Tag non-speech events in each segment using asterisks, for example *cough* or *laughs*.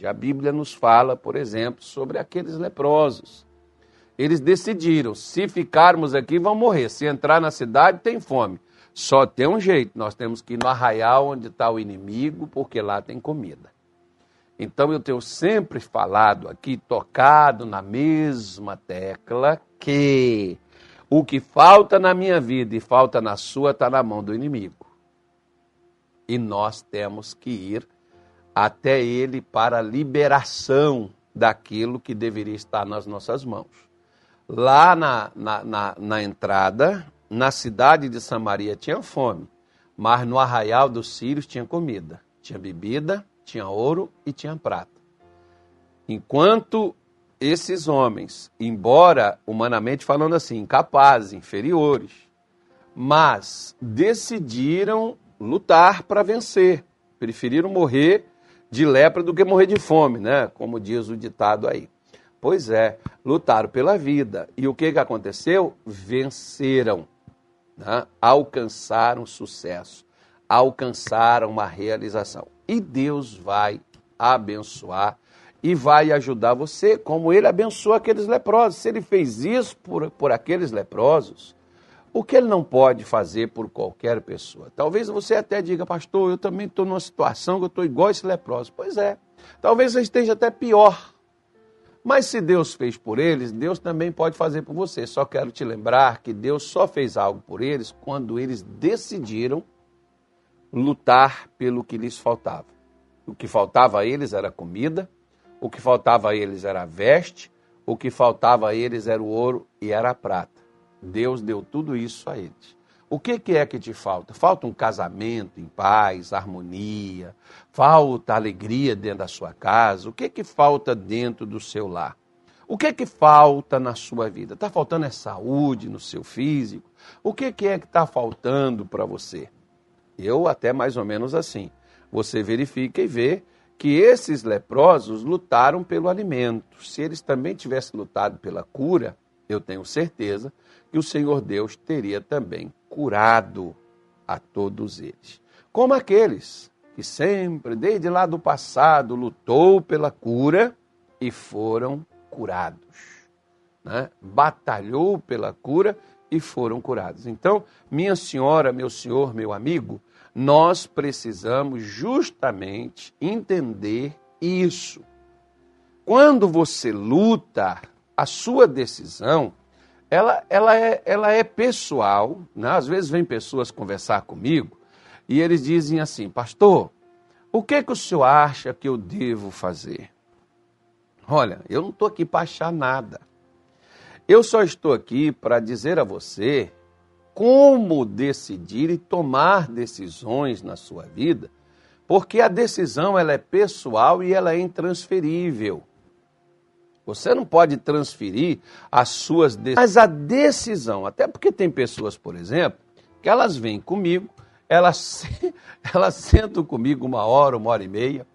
atitude. A Bíblia nos fala, por exemplo, sobre aqueles leprosos. Eles decidiram: se ficarmos aqui, vão morrer. Se entrar na cidade, tem fome. Só tem um jeito: nós temos que ir no arraial onde está o inimigo, porque lá tem comida. Então eu tenho sempre falado aqui, tocado na mesma tecla, que o que falta na minha vida e falta na sua está na mão do inimigo. E nós temos que ir até ele para a liberação daquilo que deveria estar nas nossas mãos. Lá na, na, na, na entrada, na cidade de Samaria tinha fome, mas no arraial dos sírios tinha comida, tinha bebida tinha ouro e tinha prata. Enquanto esses homens, embora humanamente falando assim, incapazes, inferiores, mas decidiram lutar para vencer, preferiram morrer de lepra do que morrer de fome, né? Como diz o ditado aí. Pois é, lutaram pela vida. E o que, que aconteceu? Venceram, né? alcançaram sucesso, alcançaram uma realização. E Deus vai abençoar e vai ajudar você, como ele abençoou aqueles leprosos. Se ele fez isso por, por aqueles leprosos, o que ele não pode fazer por qualquer pessoa? Talvez você até diga, pastor, eu também estou numa situação que eu estou igual esse leproso. Pois é, talvez você esteja até pior. Mas se Deus fez por eles, Deus também pode fazer por você. Só quero te lembrar que Deus só fez algo por eles quando eles decidiram lutar pelo que lhes faltava. O que faltava a eles era comida, o que faltava a eles era veste, o que faltava a eles era o ouro e era a prata. Deus deu tudo isso a eles. O que, que é que te falta? Falta um casamento em paz, harmonia, falta alegria dentro da sua casa. O que, que falta dentro do seu lar? O que que falta na sua vida? Está faltando é saúde no seu físico? O que, que é que está faltando para você? Eu até mais ou menos assim. Você verifica e vê que esses leprosos lutaram pelo alimento. Se eles também tivessem lutado pela cura, eu tenho certeza que o Senhor Deus teria também curado a todos eles. Como aqueles que sempre, desde lá do passado, lutou pela cura e foram curados. Né? Batalhou pela cura e foram curados. Então, minha senhora, meu senhor, meu amigo, nós precisamos justamente entender isso. Quando você luta, a sua decisão, ela, ela, é, ela é pessoal. Né? Às vezes vem pessoas conversar comigo e eles dizem assim, pastor, o que, que o senhor acha que eu devo fazer? Olha, eu não estou aqui para achar nada. Eu só estou aqui para dizer a você como decidir e tomar decisões na sua vida, porque a decisão ela é pessoal e ela é intransferível. Você não pode transferir as suas decisões, mas a decisão, até porque tem pessoas, por exemplo, que elas vêm comigo, elas, *laughs* elas sentam comigo uma hora, uma hora e meia,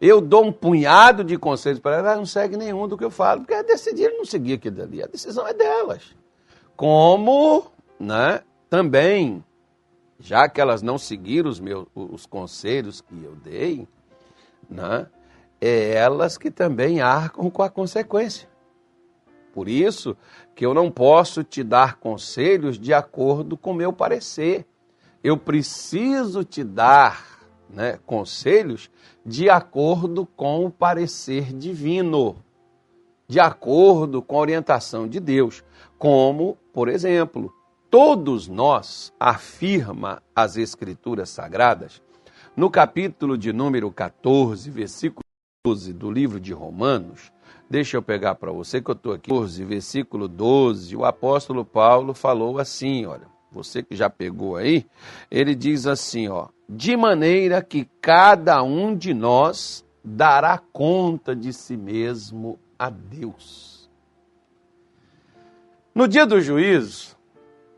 eu dou um punhado de conselhos para elas, elas não seguem nenhum do que eu falo, porque é decidir não seguir aquilo dali, a decisão é delas. Como né, também, já que elas não seguiram os, meus, os conselhos que eu dei, né, é elas que também arcam com a consequência. Por isso que eu não posso te dar conselhos de acordo com o meu parecer. Eu preciso te dar né, conselhos de acordo com o parecer divino, de acordo com a orientação de Deus. Como, por exemplo, todos nós, afirma as Escrituras Sagradas, no capítulo de número 14, versículo 12 do livro de Romanos, deixa eu pegar para você que eu estou aqui, 14, versículo 12, o apóstolo Paulo falou assim, olha, você que já pegou aí, ele diz assim, ó, de maneira que cada um de nós dará conta de si mesmo a Deus. No dia do juízo,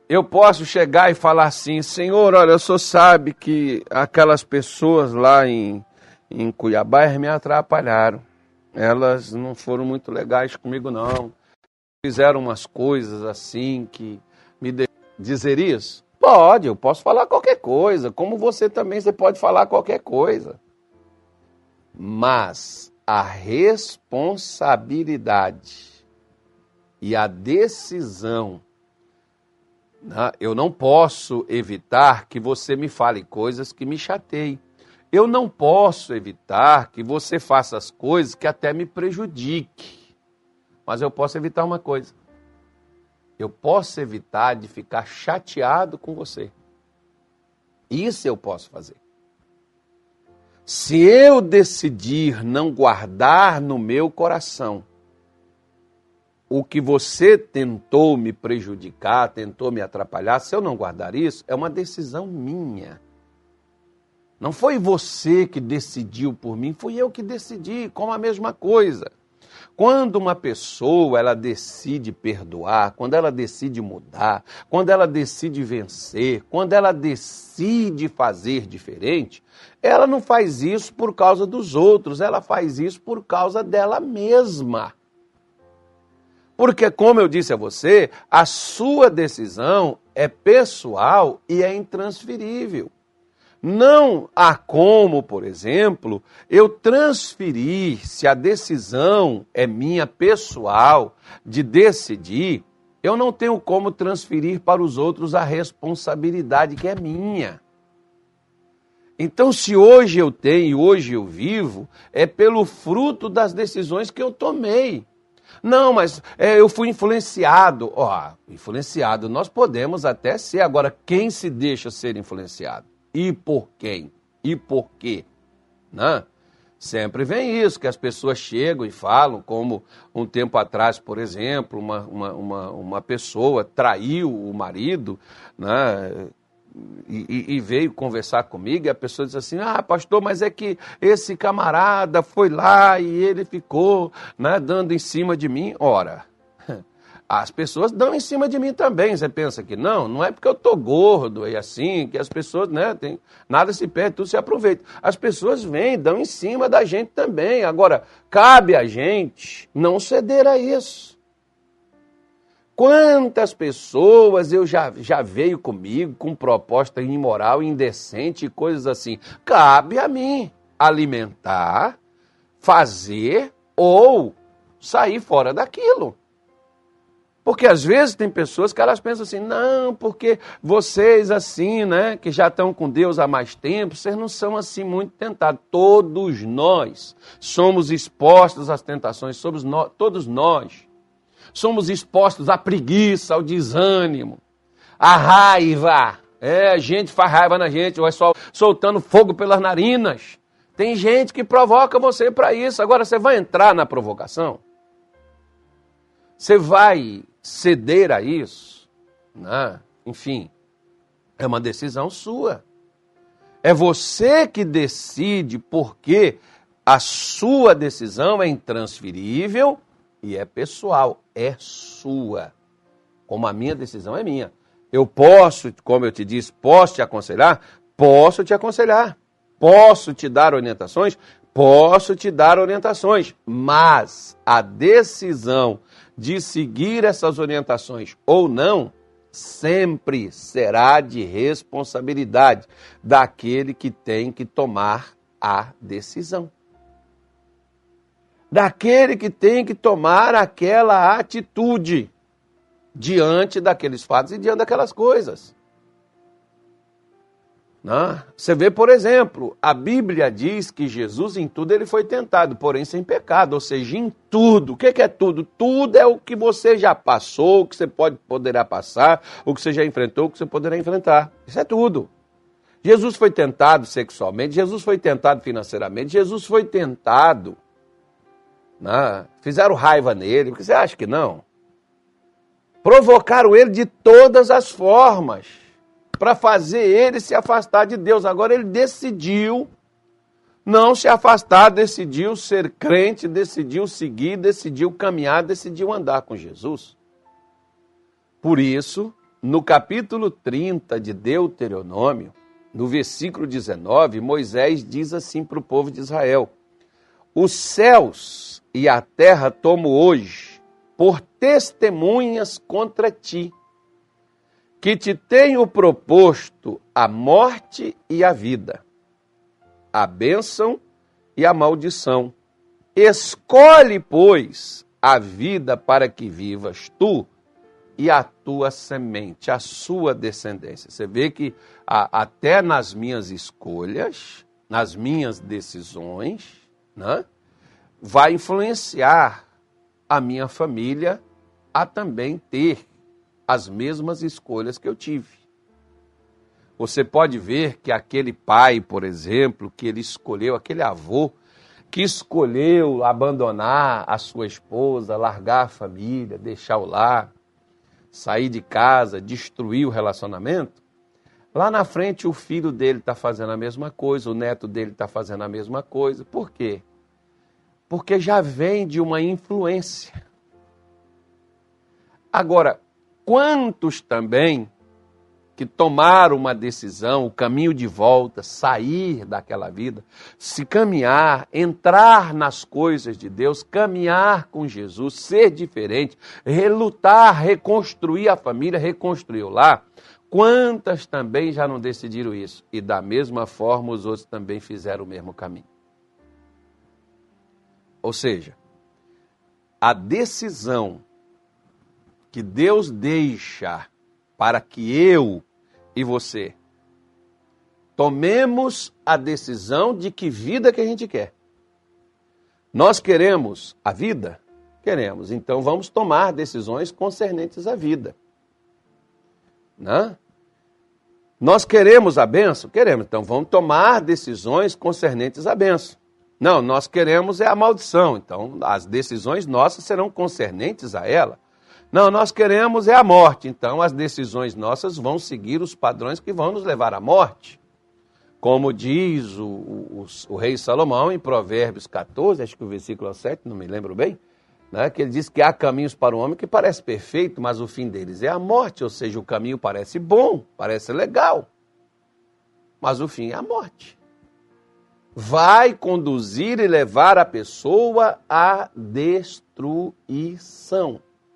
eu posso chegar e falar assim: Senhor, olha, o senhor sabe que aquelas pessoas lá em, em Cuiabá me atrapalharam. Elas não foram muito legais comigo, não. Fizeram umas coisas assim que me de... dizer isso? Pode, eu posso falar qualquer coisa. Como você também, você pode falar qualquer coisa. Mas a responsabilidade e a decisão. Né? Eu não posso evitar que você me fale coisas que me chateiem. Eu não posso evitar que você faça as coisas que até me prejudique. Mas eu posso evitar uma coisa. Eu posso evitar de ficar chateado com você. Isso eu posso fazer. Se eu decidir não guardar no meu coração o que você tentou me prejudicar, tentou me atrapalhar, se eu não guardar isso, é uma decisão minha. Não foi você que decidiu por mim, fui eu que decidi, como a mesma coisa. Quando uma pessoa ela decide perdoar, quando ela decide mudar, quando ela decide vencer, quando ela decide fazer diferente, ela não faz isso por causa dos outros, ela faz isso por causa dela mesma. Porque, como eu disse a você, a sua decisão é pessoal e é intransferível. Não há como, por exemplo, eu transferir, se a decisão é minha pessoal de decidir, eu não tenho como transferir para os outros a responsabilidade que é minha. Então, se hoje eu tenho, hoje eu vivo, é pelo fruto das decisões que eu tomei. Não, mas é, eu fui influenciado. Ó, influenciado nós podemos até ser. Agora, quem se deixa ser influenciado? E por quem e por quê, né? Sempre vem isso, que as pessoas chegam e falam, como um tempo atrás, por exemplo, uma, uma, uma, uma pessoa traiu o marido, né? E, e, veio conversar comigo, e a pessoa diz assim: Ah, pastor, mas é que esse camarada foi lá e ele ficou né, dando em cima de mim. Ora, as pessoas dão em cima de mim também. Você pensa que não? Não é porque eu tô gordo e assim, que as pessoas, né, tem, nada se perde, tudo se aproveita. As pessoas vêm, dão em cima da gente também. Agora, cabe a gente não ceder a isso. Quantas pessoas eu já, já veio comigo com proposta imoral, indecente e coisas assim. Cabe a mim alimentar, fazer ou sair fora daquilo. Porque às vezes tem pessoas que elas pensam assim, não, porque vocês assim, né, que já estão com Deus há mais tempo, vocês não são assim muito tentados. Todos nós somos expostos às tentações, somos nós, todos nós somos expostos à preguiça, ao desânimo, à raiva. É, a gente faz raiva na gente, vai só soltando fogo pelas narinas. Tem gente que provoca você para isso. Agora você vai entrar na provocação? Você vai ceder a isso, né? enfim, é uma decisão sua. É você que decide porque a sua decisão é intransferível e é pessoal, é sua. Como a minha decisão é minha. Eu posso, como eu te disse, posso te aconselhar? Posso te aconselhar. Posso te dar orientações? Posso te dar orientações. Mas a decisão de seguir essas orientações ou não, sempre será de responsabilidade daquele que tem que tomar a decisão. Daquele que tem que tomar aquela atitude diante daqueles fatos e diante daquelas coisas. Né? Você vê, por exemplo, a Bíblia diz que Jesus em tudo ele foi tentado, porém sem pecado, ou seja, em tudo. O que é tudo? Tudo é o que você já passou, o que você pode, poderá passar, o que você já enfrentou, o que você poderá enfrentar. Isso é tudo. Jesus foi tentado sexualmente, Jesus foi tentado financeiramente, Jesus foi tentado. Né? Fizeram raiva nele, porque você acha que não? Provocaram ele de todas as formas para fazer ele se afastar de Deus. Agora ele decidiu não se afastar, decidiu ser crente, decidiu seguir, decidiu caminhar, decidiu andar com Jesus. Por isso, no capítulo 30 de Deuteronômio, no versículo 19, Moisés diz assim para o povo de Israel: Os céus e a terra tomo hoje por testemunhas contra ti que te tenho proposto a morte e a vida, a bênção e a maldição. Escolhe, pois, a vida para que vivas tu e a tua semente, a sua descendência. Você vê que a, até nas minhas escolhas, nas minhas decisões, né, vai influenciar a minha família a também ter as mesmas escolhas que eu tive. Você pode ver que aquele pai, por exemplo, que ele escolheu, aquele avô, que escolheu abandonar a sua esposa, largar a família, deixar o lar, sair de casa, destruir o relacionamento, lá na frente o filho dele está fazendo a mesma coisa, o neto dele está fazendo a mesma coisa. Por quê? Porque já vem de uma influência. Agora, quantos também que tomaram uma decisão, o caminho de volta, sair daquela vida, se caminhar, entrar nas coisas de Deus, caminhar com Jesus, ser diferente, relutar, reconstruir a família, reconstruir o lar. Quantas também já não decidiram isso? E da mesma forma os outros também fizeram o mesmo caminho. Ou seja, a decisão que Deus deixa para que eu e você tomemos a decisão de que vida que a gente quer. Nós queremos a vida? Queremos. Então vamos tomar decisões concernentes à vida. Né? Nós queremos a benção? Queremos. Então vamos tomar decisões concernentes à benção. Não, nós queremos é a maldição. Então as decisões nossas serão concernentes a ela. Não, nós queremos é a morte. Então as decisões nossas vão seguir os padrões que vão nos levar à morte. Como diz o, o, o, rei Salomão em Provérbios 14, acho que o versículo 7, não me lembro bem, né, que ele diz que há caminhos para o homem que parece perfeito, mas o fim deles é a morte, ou seja, o caminho parece bom, parece legal, mas o fim é a morte. Vai conduzir e levar a pessoa à destruição.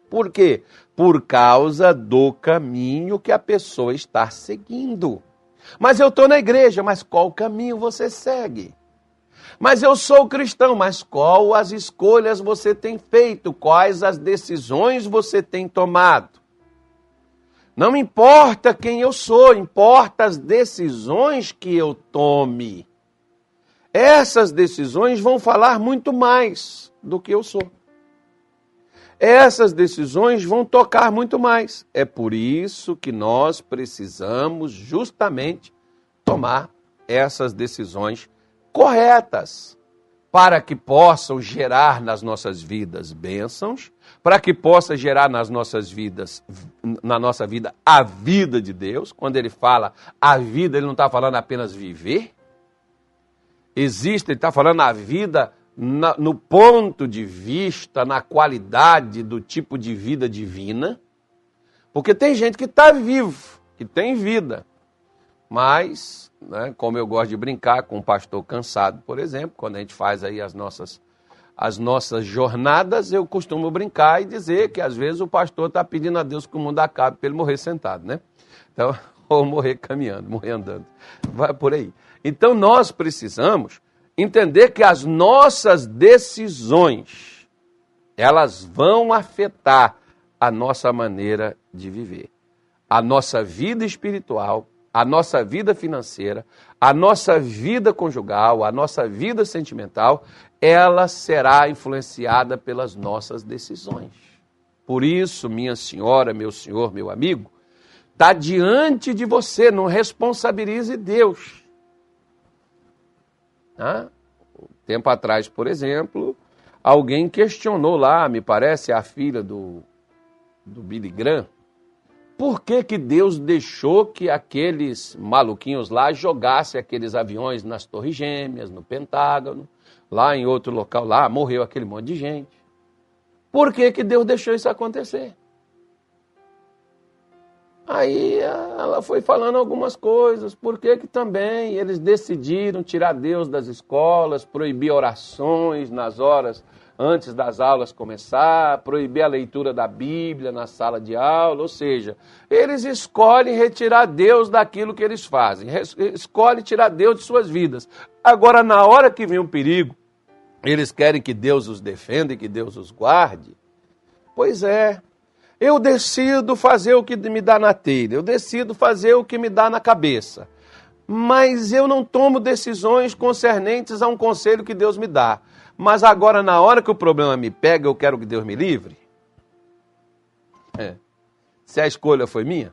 Por quê? Por causa do caminho que a pessoa está seguindo. Mas eu estou na igreja, mas qual caminho você segue? Mas eu sou cristão, mas qual as escolhas você tem feito? Quais as decisões você tem tomado? Não importa quem eu sou, importa as decisões que eu tome. Essas decisões vão falar muito mais do que eu sou essas decisões vão tocar muito mais. É por isso que nós precisamos justamente tomar essas decisões corretas para que possam gerar nas nossas vidas bênçãos, para que possa gerar nas nossas vidas, na nossa vida, a vida de Deus. Quando ele fala a vida, ele não está falando apenas viver. Existe, ele está falando a vida na, no ponto de vista, na qualidade do tipo de vida divina, porque tem gente que está vivo, que tem vida, mas, né, como eu gosto de brincar com um pastor cansado, por exemplo, quando a gente faz aí as nossas, as nossas jornadas, eu costumo brincar e dizer que às vezes o pastor está pedindo a Deus que o mundo acabe para ele morrer sentado, né? Então, *laughs* ou morrer caminhando, morrer andando, vai por aí. Então nós precisamos entender que as nossas decisões elas vão afetar a nossa maneira de viver, a nossa vida espiritual, a nossa vida financeira, a nossa vida conjugal, a nossa vida sentimental, ela será influenciada pelas nossas decisões. Por isso, minha senhora, meu senhor, meu amigo, está diante de você, não responsabilize Deus. Ah, tempo atrás, por exemplo, alguém questionou lá, me parece, a filha do, do Billy Graham, por que, que Deus deixou que aqueles maluquinhos lá jogassem aqueles aviões nas Torres Gêmeas, no Pentágono, lá em outro local, lá morreu aquele monte de gente. Por que, que Deus deixou isso acontecer? Aí ela foi falando algumas coisas, por que também eles decidiram tirar Deus das escolas, proibir orações nas horas antes das aulas começar, proibir a leitura da Bíblia na sala de aula, ou seja, eles escolhem retirar Deus daquilo que eles fazem, escolhem tirar Deus de suas vidas. Agora, na hora que vem um perigo, Eles querem que Deus os defenda e que Deus os guarde. Pois é, eu decido fazer o que me dá na telha, eu decido fazer o que me dá na cabeça. Mas eu não tomo decisões concernentes a um conselho que Deus me dá. Mas agora, na hora que o problema me pega, eu quero que Deus me livre? É. Se a escolha foi minha?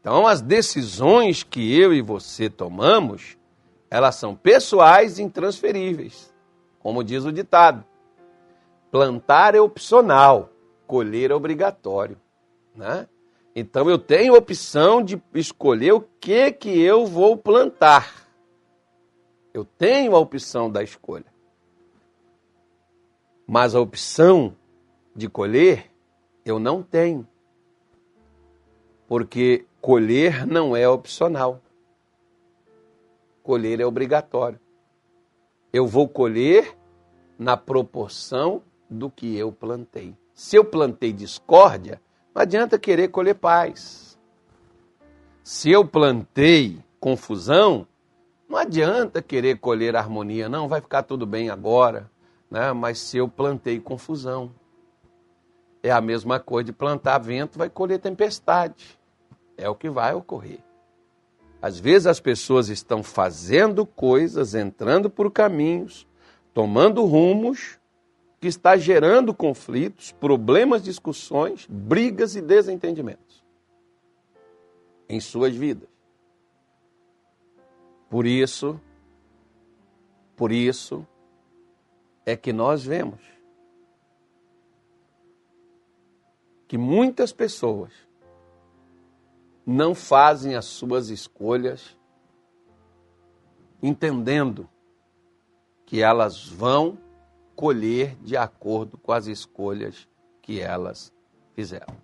Então, as decisões que eu e você tomamos, elas são pessoais e intransferíveis. Como diz o ditado: plantar é opcional, colher é obrigatório. Né? Então eu tenho opção de escolher o que que eu vou plantar. Eu tenho a opção da escolha. Mas a opção de colher eu não tenho. Porque colher não é opcional. Colher é obrigatório. Eu vou colher na proporção do que eu plantei. Se eu plantei discórdia, não adianta querer colher paz. Se eu plantei confusão, não adianta querer colher harmonia, não, vai ficar tudo bem agora, né? mas se eu plantei confusão. É a mesma coisa de plantar vento, vai colher tempestade. É o que vai ocorrer. Às vezes as pessoas estão fazendo coisas, entrando por caminhos, tomando rumos que está gerando conflitos, problemas, discussões, brigas e desentendimentos em suas vidas. Por isso, por isso é que nós vemos que muitas pessoas não fazem as suas escolhas entendendo que elas vão colher de acordo com as escolhas que elas fizeram.